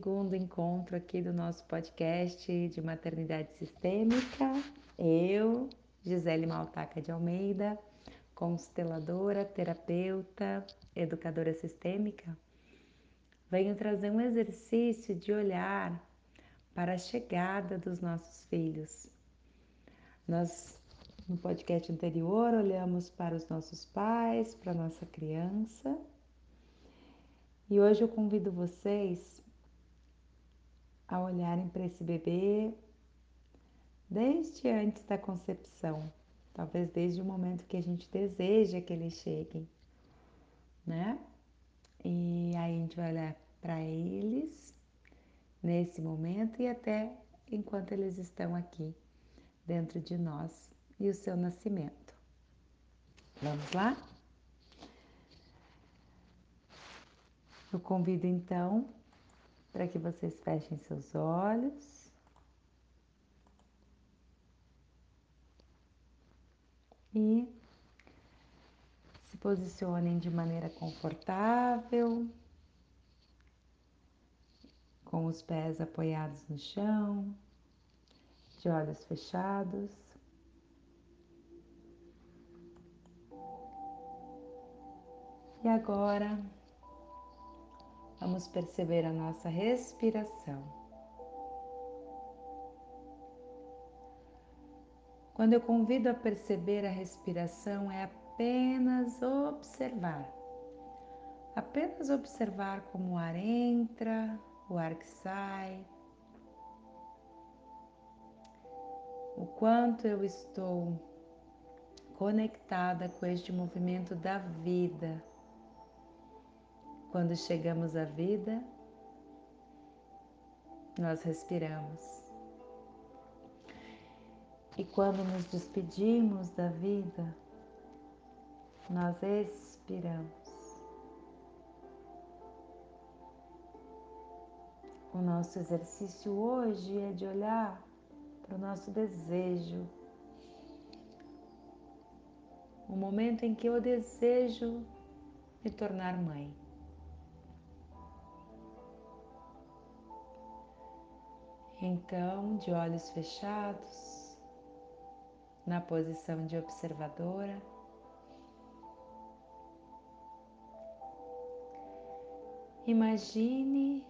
segundo encontro aqui do nosso podcast de maternidade sistêmica. Eu, Gisele Maltaca de Almeida, consteladora, terapeuta, educadora sistêmica, venho trazer um exercício de olhar para a chegada dos nossos filhos. Nós, no podcast anterior, olhamos para os nossos pais, para nossa criança e hoje eu convido vocês a olharem para esse bebê desde antes da concepção, talvez desde o momento que a gente deseja que eles cheguem, né? E aí a gente vai olhar para eles nesse momento e até enquanto eles estão aqui dentro de nós e o seu nascimento. Vamos lá? Eu convido então para que vocês fechem seus olhos. E se posicionem de maneira confortável, com os pés apoiados no chão, de olhos fechados. E agora Vamos perceber a nossa respiração. Quando eu convido a perceber a respiração, é apenas observar. Apenas observar como o ar entra, o ar que sai, o quanto eu estou conectada com este movimento da vida quando chegamos à vida, nós respiramos. E quando nos despedimos da vida, nós expiramos. O nosso exercício hoje é de olhar para o nosso desejo. O momento em que eu desejo me tornar mãe. Então, de olhos fechados, na posição de observadora, imagine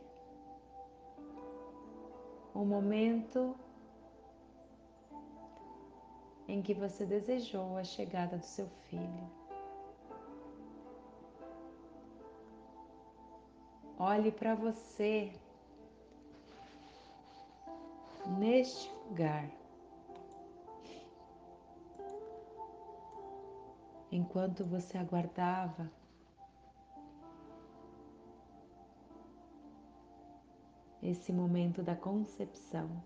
o momento em que você desejou a chegada do seu filho. Olhe para você neste lugar. Enquanto você aguardava esse momento da concepção.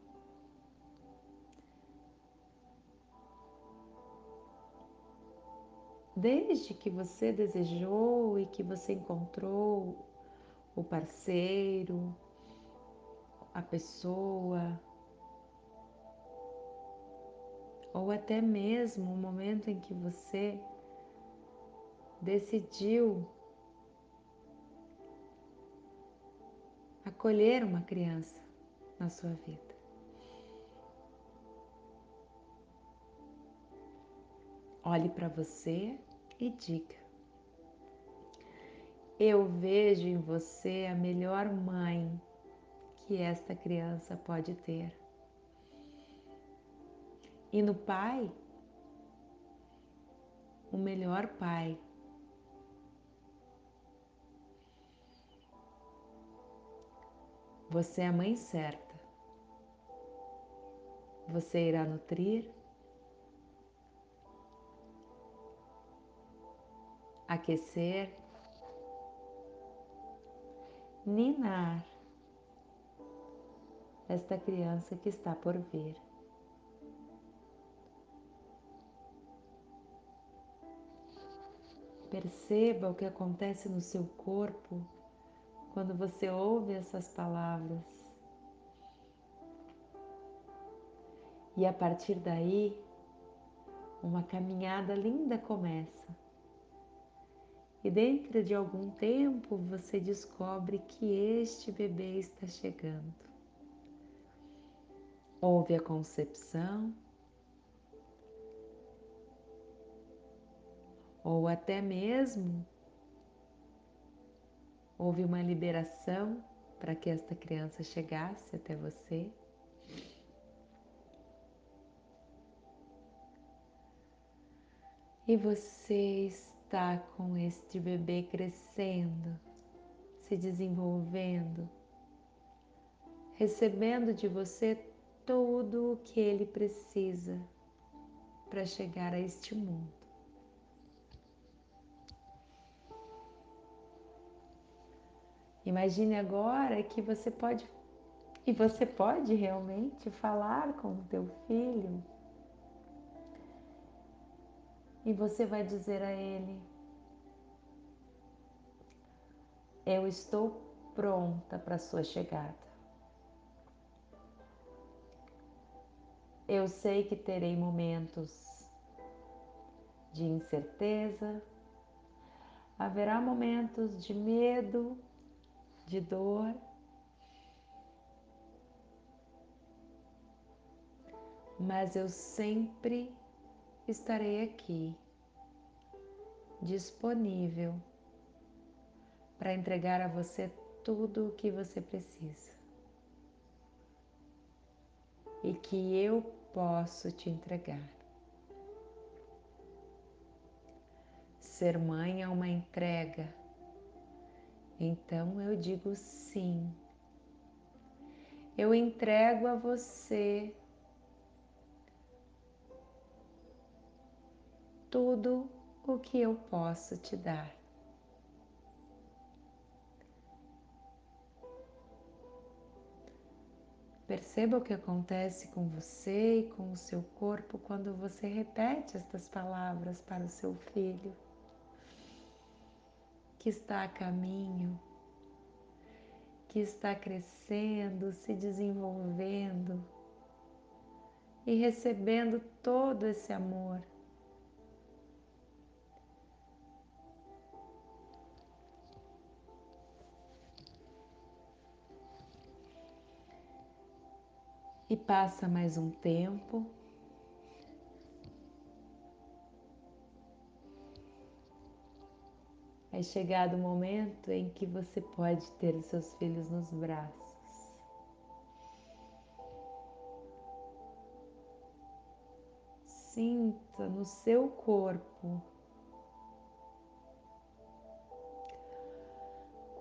Desde que você desejou e que você encontrou o parceiro, a pessoa, ou até mesmo o momento em que você decidiu acolher uma criança na sua vida. Olhe para você e diga: Eu vejo em você a melhor mãe que esta criança pode ter. E no pai, o melhor pai. Você é a mãe certa. Você irá nutrir, aquecer, ninar esta criança que está por vir. Perceba o que acontece no seu corpo quando você ouve essas palavras. E a partir daí, uma caminhada linda começa. E dentro de algum tempo você descobre que este bebê está chegando. Houve a concepção, ou até mesmo houve uma liberação para que esta criança chegasse até você. E você está com este bebê crescendo, se desenvolvendo, recebendo de você tudo o que ele precisa para chegar a este mundo. Imagine agora que você pode e você pode realmente falar com o teu filho. E você vai dizer a ele: Eu estou pronta para a sua chegada. Eu sei que terei momentos de incerteza, haverá momentos de medo, de dor. Mas eu sempre estarei aqui, disponível para entregar a você tudo o que você precisa. E que eu posso te entregar. Ser mãe é uma entrega então eu digo sim. Eu entrego a você tudo o que eu posso te dar. Perceba o que acontece com você e com o seu corpo quando você repete estas palavras para o seu filho que está a caminho, que está crescendo, se desenvolvendo e recebendo todo esse amor. E passa mais um tempo. É chegado o momento em que você pode ter os seus filhos nos braços. Sinta no seu corpo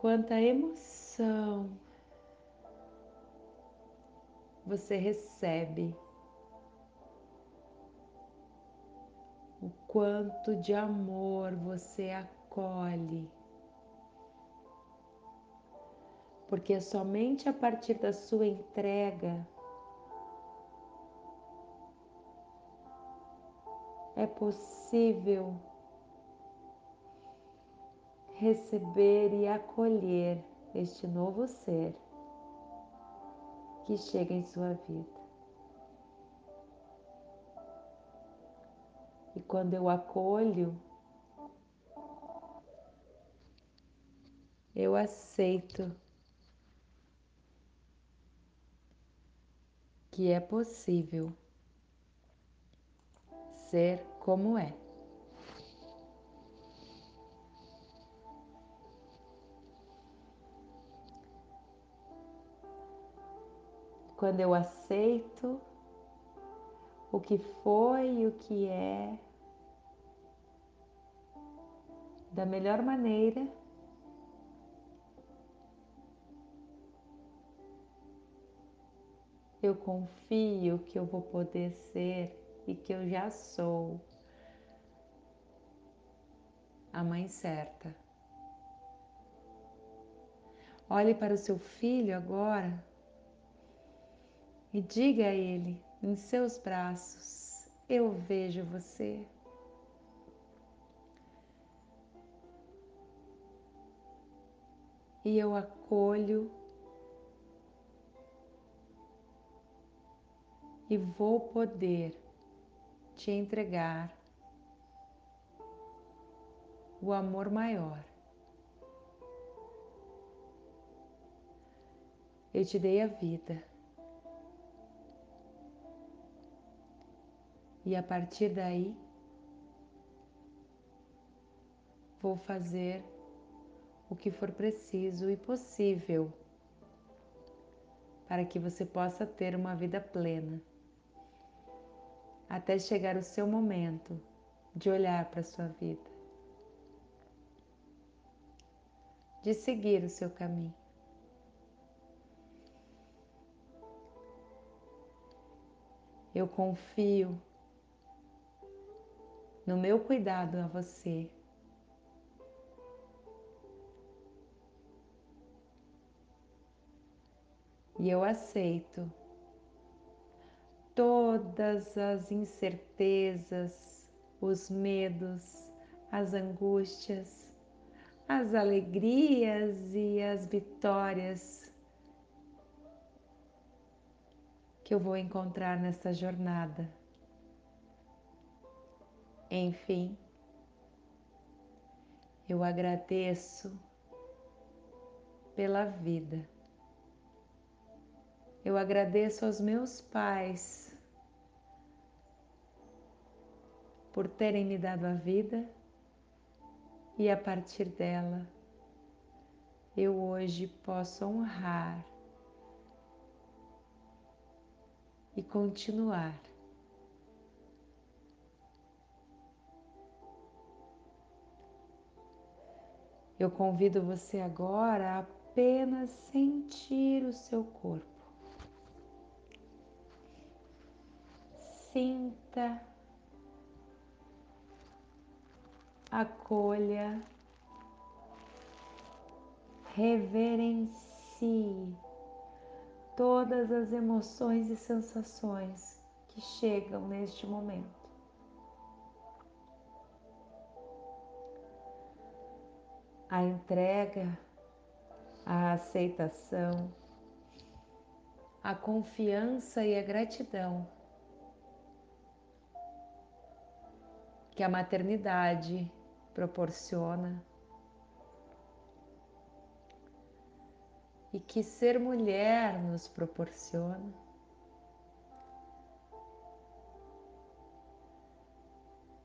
quanta emoção você recebe, o quanto de amor você acolhe acolhe. Porque é somente a partir da sua entrega é possível receber e acolher este novo ser que chega em sua vida. E quando eu acolho, eu aceito que é possível ser como é. Quando eu aceito o que foi e o que é da melhor maneira eu confio que eu vou poder ser e que eu já sou a mãe certa. Olhe para o seu filho agora e diga a ele em seus braços: Eu vejo você. E eu acolho e vou poder te entregar o amor maior. Eu te dei a vida. E a partir daí, vou fazer o que for preciso e possível para que você possa ter uma vida plena, até chegar o seu momento de olhar para a sua vida, de seguir o seu caminho. Eu confio no meu cuidado a você. E eu aceito todas as incertezas, os medos, as angústias, as alegrias e as vitórias que eu vou encontrar nessa jornada. Enfim, eu agradeço pela vida. Eu agradeço aos meus pais por terem me dado a vida e a partir dela eu hoje posso honrar e continuar Eu convido você agora a apenas sentir o seu corpo. Sinta, acolha, reverencie todas as emoções e sensações que chegam neste momento. a entrega, a aceitação, a confiança e a gratidão que a maternidade proporciona e que ser mulher nos proporciona.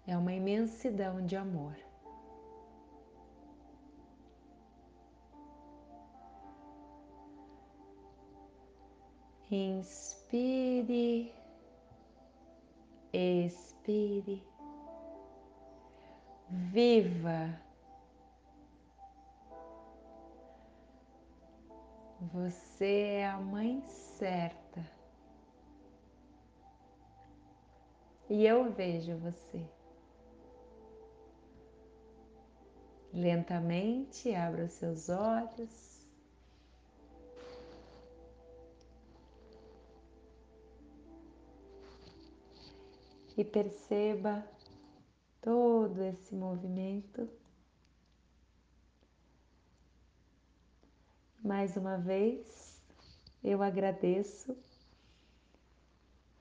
É uma imensidão de amor. Inspire, expire, viva. Você é a mãe certa. E eu vejo você. Lentamente abra os seus olhos. e perceba todo esse movimento. Mais uma vez, eu agradeço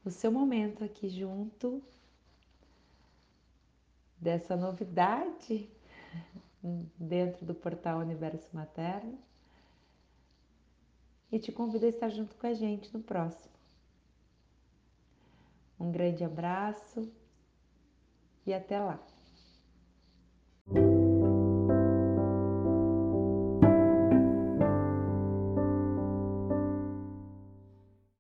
o seu momento aqui junto dessa novidade dentro do portal Universo Materno e te convido a estar junto com a gente no próximo. Um grande abraço e até lá!